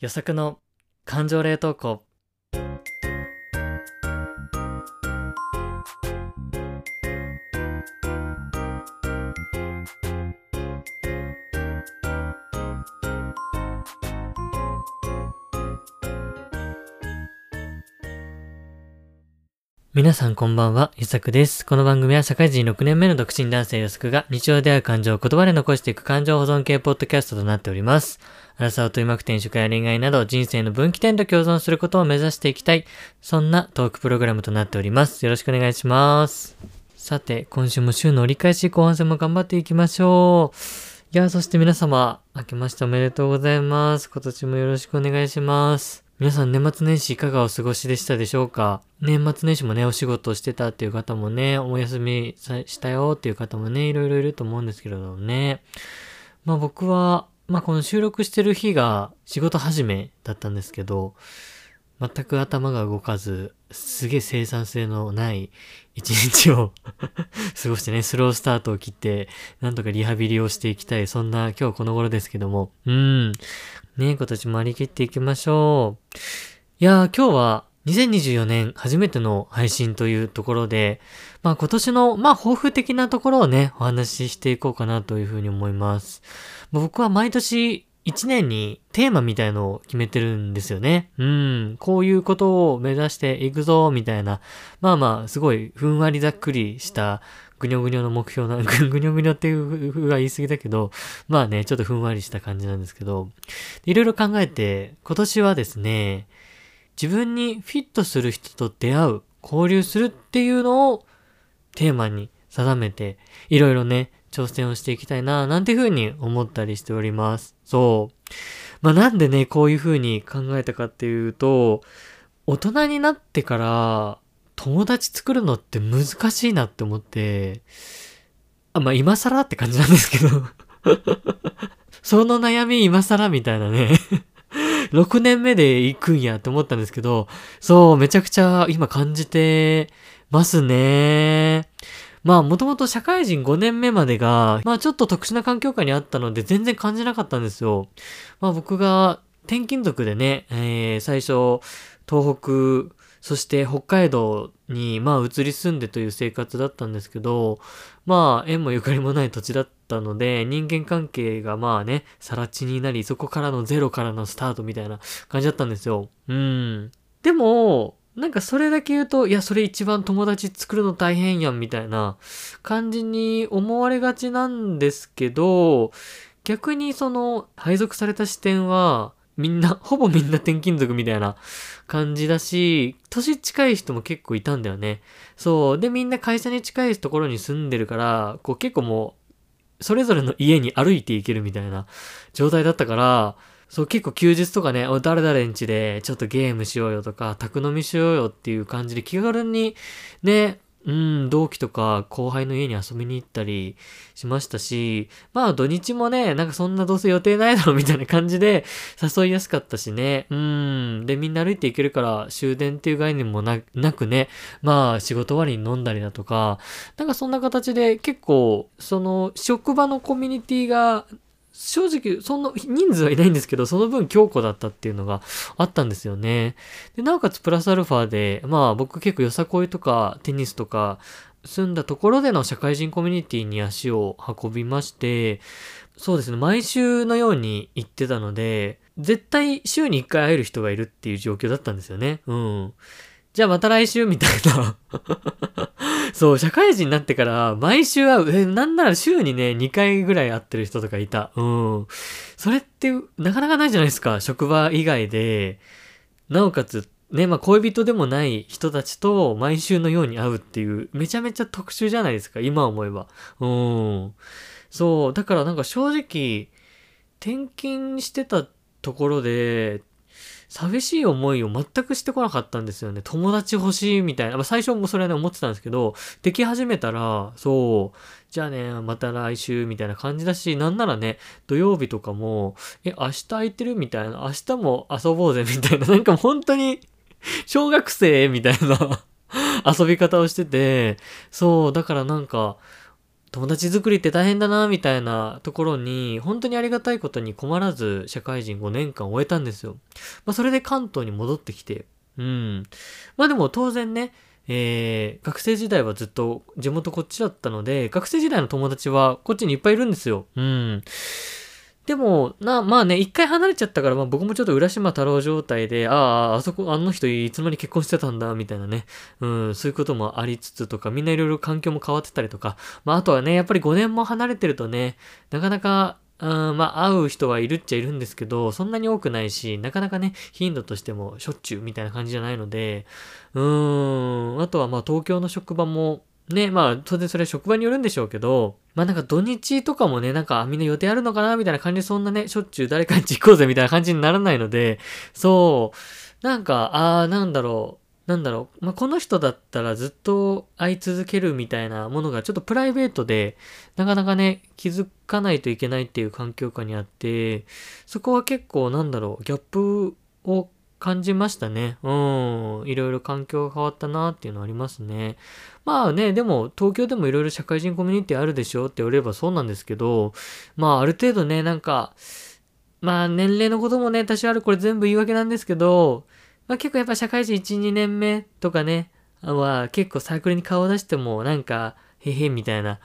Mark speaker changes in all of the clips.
Speaker 1: 予測の感情冷凍庫。皆さんこんばんは、ゆさくです。この番組は社会人6年目の独身男性ゆさくが日常である感情を言葉で残していく感情保存系ポッドキャストとなっております。アラサーを取り巻く転職や恋愛など人生の分岐点と共存することを目指していきたい。そんなトークプログラムとなっております。よろしくお願いします。さて、今週も週の折り返し後半戦も頑張っていきましょう。いや、そして皆様、明けましておめでとうございます。今年もよろしくお願いします。皆さん年末年始いかがお過ごしでしたでしょうか？年末年始もね、お仕事をしてたっていう方もね、お休みしたよっていう方もね、いろいろいると思うんですけれどもね。まあ僕は、まあこの収録してる日が仕事始めだったんですけど、全く頭が動かず、すげえ生産性のない一日を 過ごしてね、スロースタートを切って、なんとかリハビリをしていきたい、そんな今日この頃ですけども、うん。ねえ今年も張り切っていきましょう。いやー、今日は2024年初めての配信というところで、まあ今年の、まあ抱負的なところをね、お話ししていこうかなというふうに思います。僕は毎年1年にテーマみたいのを決めてるんですよね。うん。こういうことを目指していくぞ、みたいな。まあまあ、すごいふんわりざっくりしたぐにょぐにょの目標な、ぐにょぐにょっていう風が言い過ぎだけど、まあね、ちょっとふんわりした感じなんですけど、いろいろ考えて、今年はですね、自分にフィットする人と出会う、交流するっていうのをテーマに定めて、いろいろね、挑戦をしていきたいな、なんていうふうに思ったりしております。そう。まあなんでね、こういうふうに考えたかっていうと、大人になってから友達作るのって難しいなって思って、あ、まあ今更って感じなんですけど、その悩み今更みたいなね。6年目で行くんやって思ったんですけど、そう、めちゃくちゃ今感じてますね。まあ、もともと社会人5年目までが、まあちょっと特殊な環境下にあったので全然感じなかったんですよ。まあ僕が転勤族でね、えー、最初、東北、そして北海道に、まあ移り住んでという生活だったんですけど、まあ縁もゆかりもない土地だったので、人間関係がまあね、さら地になり、そこからのゼロからのスタートみたいな感じだったんですよ。うん。でも、なんかそれだけ言うと、いや、それ一番友達作るの大変やんみたいな感じに思われがちなんですけど、逆にその配属された視点は、みんな、ほぼみんな転勤族みたいな感じだし、年近い人も結構いたんだよね。そう。で、みんな会社に近いところに住んでるから、こう結構もう、それぞれの家に歩いていけるみたいな状態だったから、そう結構休日とかね、お誰々ん家でちょっとゲームしようよとか、宅飲みしようよっていう感じで気軽にね、うん、同期とか後輩の家に遊びに行ったりしましたし、まあ土日もね、なんかそんなどうせ予定ないだろうみたいな感じで誘いやすかったしね。うん。で、みんな歩いていけるから終電っていう概念もなくね、まあ仕事終わりに飲んだりだとか、なんかそんな形で結構、その職場のコミュニティが正直、そんな人数はいないんですけど、その分強固だったっていうのがあったんですよね。で、なおかつプラスアルファで、まあ僕結構よさこいとかテニスとか住んだところでの社会人コミュニティに足を運びまして、そうですね、毎週のように行ってたので、絶対週に1回会える人がいるっていう状況だったんですよね。うん。じゃあまた来週みたいな。そう、社会人になってから毎週会う、え、なんなら週にね、2回ぐらい会ってる人とかいた。うん。それってなかなかないじゃないですか。職場以外で、なおかつ、ね、まあ恋人でもない人たちと毎週のように会うっていう、めちゃめちゃ特殊じゃないですか。今思えば。うん。そう、だからなんか正直、転勤してたところで、寂しい思いを全くしてこなかったんですよね。友達欲しいみたいな。まあ、最初もそれはね、思ってたんですけど、でき始めたら、そう、じゃあね、また来週みたいな感じだし、なんならね、土曜日とかも、え、明日空いてるみたいな、明日も遊ぼうぜみたいな、なんか本当に、小学生みたいな 遊び方をしてて、そう、だからなんか、友達作りって大変だな、みたいなところに、本当にありがたいことに困らず社会人5年間終えたんですよ。まあ、それで関東に戻ってきて、うん。まあでも当然ね、えー、学生時代はずっと地元こっちだったので、学生時代の友達はこっちにいっぱいいるんですよ。うん。でも、な、まあね、一回離れちゃったから、まあ僕もちょっと浦島太郎状態で、ああ、あそこ、あの人いつの間に結婚してたんだ、みたいなね。うん、そういうこともありつつとか、みんないろいろ環境も変わってたりとか、まああとはね、やっぱり5年も離れてるとね、なかなか、うん、まあ、会う人はいるっちゃいるんですけど、そんなに多くないし、なかなかね、頻度としてもしょっちゅうみたいな感じじゃないので、うーん、あとはまあ、東京の職場も、ね、まあ、当然それは職場によるんでしょうけど、まあなんか土日とかもね、なんかみんな予定あるのかなみたいな感じでそんなね、しょっちゅう誰かに行こうぜみたいな感じにならないので、そう、なんか、ああ、なんだろう、なんだろう、まあこの人だったらずっと会い続けるみたいなものがちょっとプライベートで、なかなかね、気づかないといけないっていう環境下にあって、そこは結構なんだろう、ギャップを感じましたね。うん。いろいろ環境が変わったなっていうのありますね。まあね、でも東京でもいろいろ社会人コミュニティあるでしょって言われればそうなんですけど、まあある程度ね、なんか、まあ年齢のこともね、多少ある、これ全部言い訳なんですけど、まあ結構やっぱ社会人1、2年目とかね、は結構サークルに顔を出してもなんか、へへみたいな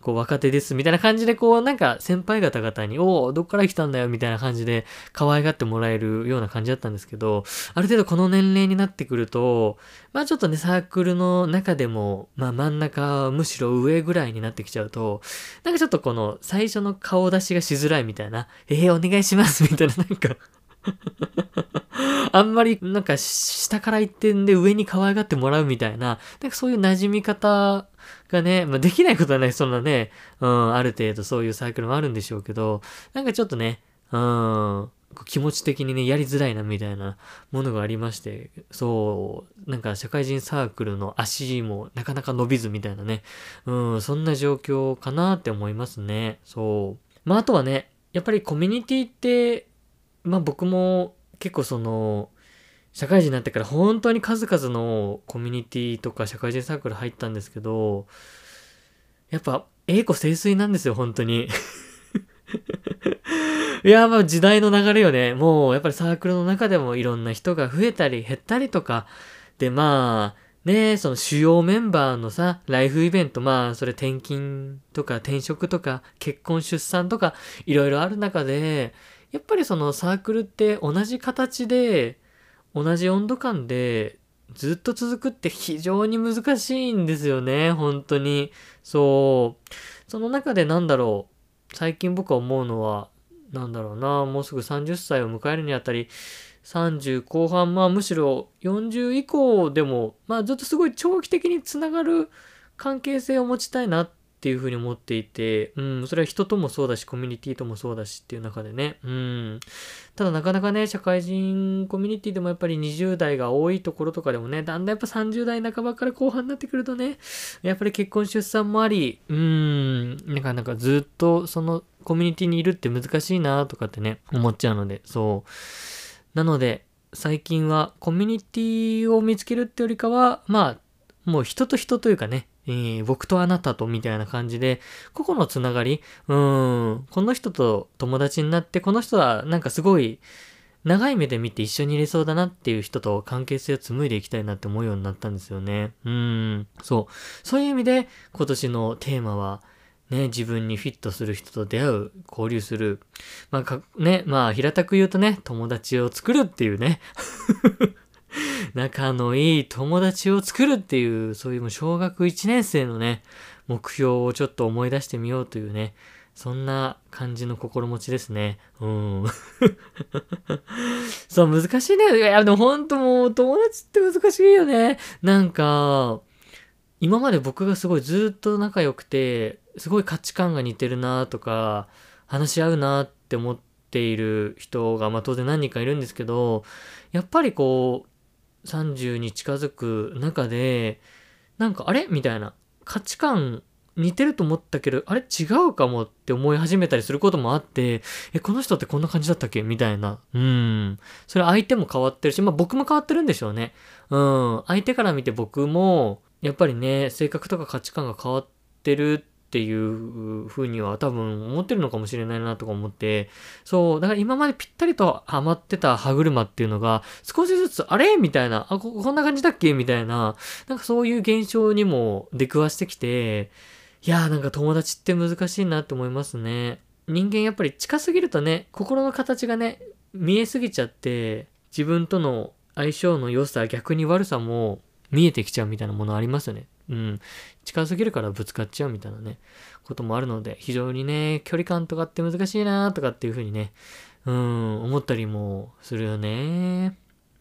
Speaker 1: こう若手ですみたいな感じでこうなんか先輩方々に、おお、どっから来たんだよみたいな感じで可愛がってもらえるような感じだったんですけど、ある程度この年齢になってくると、まあちょっとね、サークルの中でも、まあ真ん中、むしろ上ぐらいになってきちゃうと、なんかちょっとこの最初の顔出しがしづらいみたいな、えー、お願いしますみたいななんか あんまりなんか下から行ってんで上に可愛がってもらうみたいな、なんかそういう馴染み方がね、まあ、できないことはない、そんなね、うん、ある程度そういうサークルもあるんでしょうけど、なんかちょっとね、うん、気持ち的にね、やりづらいなみたいなものがありまして、そう、なんか社会人サークルの足もなかなか伸びずみたいなね、うん、そんな状況かなって思いますね。そう。まあ、あとはね、やっぱりコミュニティって、まあ僕も結構その、社会人になってから本当に数々のコミュニティとか社会人サークル入ったんですけど、やっぱ、栄子清水なんですよ、本当に。いや、まあ時代の流れよね。もうやっぱりサークルの中でもいろんな人が増えたり減ったりとか、でまあ、ねその主要メンバーのさ、ライフイベント、まあ、それ転勤とか転職とか結婚出産とかいろいろある中で、やっぱりそのサークルって同じ形で、同じ温度感でずっと続くって非常に難しいんですよね、本当に。そう。その中でなんだろう。最近僕は思うのは、なんだろうな、もうすぐ30歳を迎えるにあたり、30後半、まあむしろ40以降でも、まあずっとすごい長期的につながる関係性を持ちたいなっっていうふうに思っていて、うん、それは人ともそうだし、コミュニティともそうだしっていう中でね、うん。ただなかなかね、社会人コミュニティでもやっぱり20代が多いところとかでもね、だんだんやっぱ30代半ばから後半になってくるとね、やっぱり結婚出産もあり、うん、なかなかずっとそのコミュニティにいるって難しいなとかってね、思っちゃうので、そう。なので、最近はコミュニティを見つけるってよりかは、まあ、もう人と人というかね、えー、僕とあなたとみたいな感じで、個々のつながり、うん、この人と友達になって、この人はなんかすごい、長い目で見て一緒にいれそうだなっていう人と関係性を紡いでいきたいなって思うようになったんですよね。うん。そう。そういう意味で今年のテーマは、ね、自分にフィットする人と出会う、交流する。まあ、か、ね、まあ、平たく言うとね、友達を作るっていうね。仲のいい友達を作るっていう、そういう小学1年生のね、目標をちょっと思い出してみようというね、そんな感じの心持ちですね。うん。そう、難しいね。いや、でもほんともう友達って難しいよね。なんか、今まで僕がすごいずっと仲良くて、すごい価値観が似てるなとか、話し合うなって思っている人が、まあ当然何人かいるんですけど、やっぱりこう、30に近づく中で、なんかあれ？みたいな。価値観似てると思ったけど、あれ違うかもって思い始めたりすることもあって、え、この人ってこんな感じだったっけ？みたいな。うん。それ相手も変わってるし、まあ僕も変わってるんでしょうね。うん。相手から見て僕も、やっぱりね、性格とか価値観が変わってるっていう風には多分思ってるのかもしれないなとか思って、そう、だから今までぴったりとハマってた歯車っていうのが、少しずつ、あれ？みたいな、あこ、こんな感じだっけ？みたいな、なんかそういう現象にも出くわしてきて、いやーなんか友達って難しいなって思いますね。人間やっぱり近すぎるとね、心の形がね、見えすぎちゃって、自分との相性の良さ、逆に悪さも見えてきちゃうみたいなものありますよね。うん。近すぎるからぶつかっちゃうみたいなね、こともあるので、非常にね、距離感とかって難しいなとかっていうふうにね、うん、思ったりもするよね。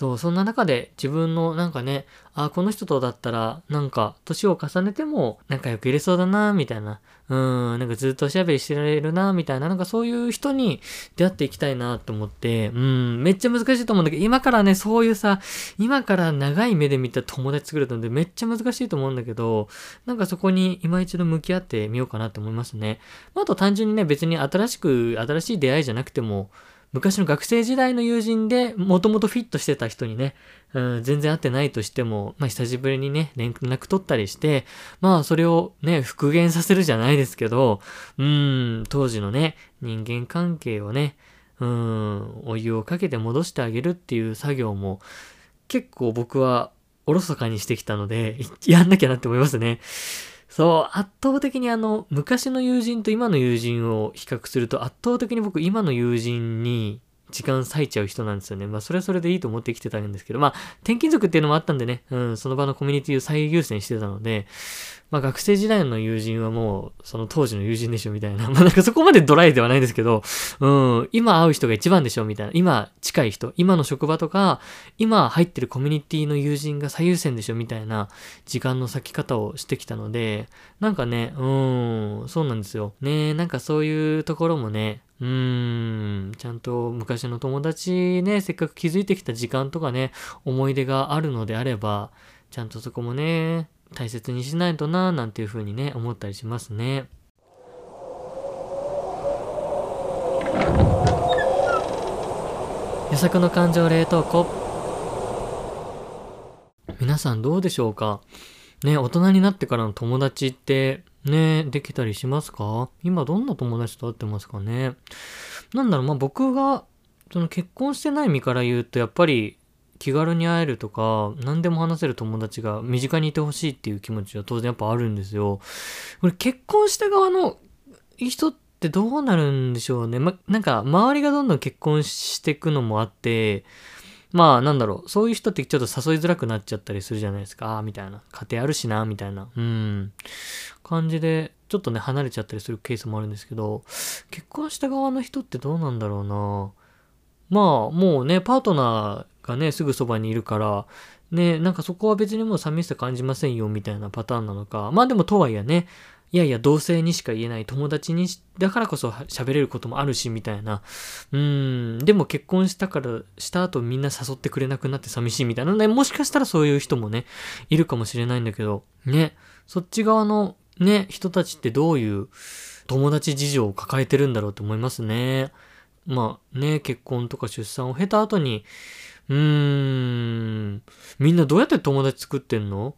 Speaker 1: そう、そんな中で自分のなんかね、あ、この人とだったら、なんか、年を重ねても仲良く入れそうだな、みたいな。うん、なんかずっとおしゃべりしてられるな、みたいな。なんかそういう人に出会っていきたいなと思って、うん、めっちゃ難しいと思うんだけど、今からね、そういうさ、今から長い目で見た友達作るのでめっちゃ難しいと思うんだけど、なんかそこに今一度向き合ってみようかなって思いますね。あと単純にね、別に新しく、新しい出会いじゃなくても、昔の学生時代の友人で、もともとフィットしてた人にね、うん、全然会ってないとしても、まあ久しぶりにね、連絡取ったりして、まあそれをね、復元させるじゃないですけど、うん、当時のね、人間関係をね、うん、お湯をかけて戻してあげるっていう作業も、結構僕はおろそかにしてきたので、やんなきゃなって思いますね。そう、圧倒的にあの、昔の友人と今の友人を比較すると、圧倒的に僕今の友人に時間割いちゃう人なんですよね。まあ、それはそれでいいと思ってきてたんですけど、まあ、転勤族っていうのもあったんでね、うん、その場のコミュニティを最優先してたので、まあ、学生時代の友人はもう、その当時の友人でしょ、みたいな。まあ、なんかそこまでドライではないんですけど、うん、今会う人が一番でしょ、みたいな。今近い人、今の職場とか、今入ってるコミュニティの友人が最優先でしょ、みたいな時間の割き方をしてきたので、なんかね、うん、そうなんですよ。ねなんかそういうところもね、うーん、ちゃんと昔の友達ね、せっかく気づいてきた時間とかね、思い出があるのであれば、ちゃんとそこもね、大切にしないとな、なんていう風にね、思ったりしますね。予測の感情冷凍庫。皆さんどうでしょうか？ね、大人になってからの友達ってね、できたりしますか？今どんな友達と会ってますかね？なんだろう、まあ、僕が、その結婚してない身から言うと、やっぱり気軽に会えるとか、何でも話せる友達が身近にいてほしいっていう気持ちは当然やっぱあるんですよ。これ結婚した側の人ってどうなるんでしょうね。ま、なんか周りがどんどん結婚していくのもあって、まあなんだろう、そういう人ってちょっと誘いづらくなっちゃったりするじゃないですか。あみたいな。家庭あるしな、みたいな。うん。感じで、ちょっとね、離れちゃったりするケースもあるんですけど、結婚した側の人ってどうなんだろうな。まあ、もうね、パートナーがね、すぐそばにいるから、ね、なんかそこは別にもう寂しさ感じませんよ、みたいなパターンなのか。まあでもとはいえね、いやいや、同性にしか言えない友達にだからこそ喋れることもあるし、みたいな。うーん、でも結婚したから、した後みんな誘ってくれなくなって寂しいみたいなね、もしかしたらそういう人もね、いるかもしれないんだけど、ね、そっち側のね、人たちってどういう友達事情を抱えてるんだろうと思いますね。まあね、結婚とか出産を経た後に、うーん、みんなどうやって友達作ってんの？っ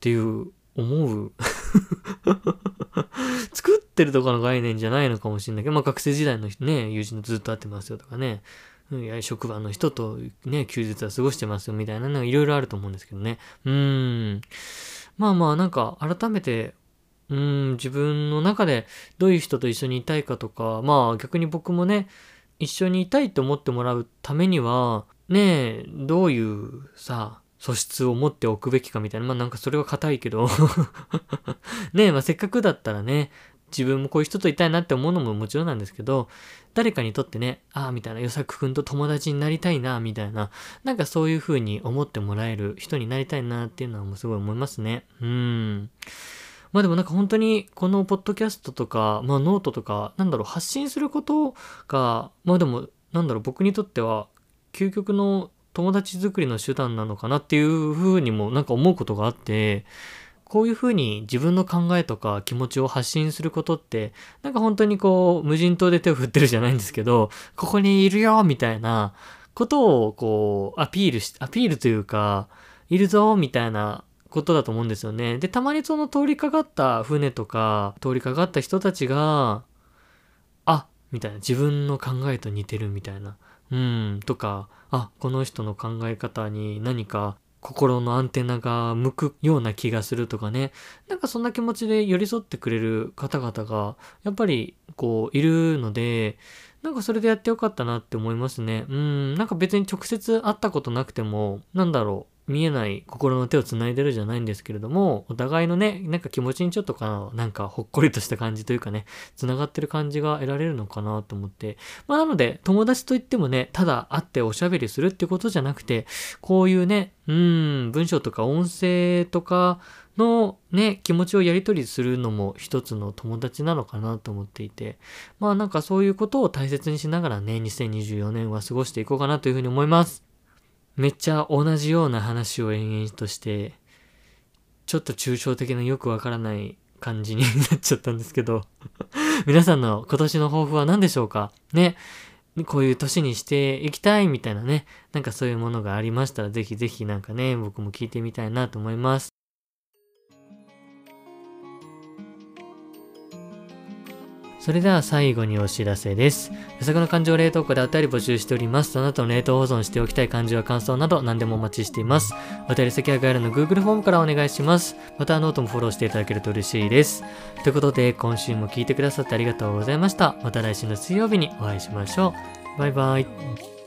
Speaker 1: ていう思う 作ってるとかの概念じゃないのかもしれないけど、まあ学生時代のね、友人とずっと会ってますよとかね、いや職場の人とね、休日は過ごしてますよみたいなのいろいろあると思うんですけどね。うーん。まあまあなんか改めて、うん、自分の中でどういう人と一緒にいたいかとか、まあ逆に僕もね、一緒にいたいと思ってもらうためには、ねえ、どういうさ、素質を持っておくべきかみたいな。まあなんかそれは硬いけど ねえ、まあせっかくだったらね、自分もこういう人といたいなって思うのももちろんなんですけど、誰かにとってね、ああ、みたいな、よさくくんと友達になりたいな、みたいな、なんかそういう風に思ってもらえる人になりたいなっていうのはもうすごい思いますね。うん。まあでもなんか本当にこのポッドキャストとか、まあノートとか、なんだろう、発信することが、まあでも、なんだろう、僕にとっては、究極の友達作りの手段なのかなっていうふうにもなんか思うことがあって、こういうふうに自分の考えとか気持ちを発信することって、なんか本当にこう、無人島で手を振ってるじゃないんですけど、ここにいるよみたいなことをこう、アピールし、アピールというか、いるぞみたいなことだと思うんですよね。で、たまにその通りかかった船とか、通りかかった人たちが、あ、みたいな、自分の考えと似てるみたいな。うん、とか、あ、この人の考え方に何か心のアンテナが向くような気がするとかね。なんかそんな気持ちで寄り添ってくれる方々が、やっぱりこういるので、なんかそれでやってよかったなって思いますね。うん、なんか別に直接会ったことなくても、なんだろう。見えない心の手を繋いでるじゃないんですけれども、お互いのね、なんか気持ちにちょっとかな、なんかほっこりとした感じというかね、繋がってる感じが得られるのかなと思って。まあなので、友達といってもね、ただ会っておしゃべりするってことじゃなくて、こういうね、うん、文章とか音声とかのね、気持ちをやり取りするのも一つの友達なのかなと思っていて、まあなんかそういうことを大切にしながらね、2024年は過ごしていこうかなというふうに思います。めっちゃ同じような話を延々として、ちょっと抽象的なよくわからない感じになっちゃったんですけど 皆さんの今年の抱負は何でしょうか？ね。こういう年にしていきたいみたいなね、なんかそういうものがありましたら、ぜひぜひなんかね、僕も聞いてみたいなと思います。それでは最後にお知らせです。予測の感情冷凍庫であったり募集しております。その後の冷凍保存しておきたい感情や感想など何でもお待ちしています。お便り先は概要欄の Google フォームからお願いします。またノートもフォローしていただけると嬉しいです。ということで、今週も聞いてくださってありがとうございました。また来週の水曜日にお会いしましょう。バイバイ。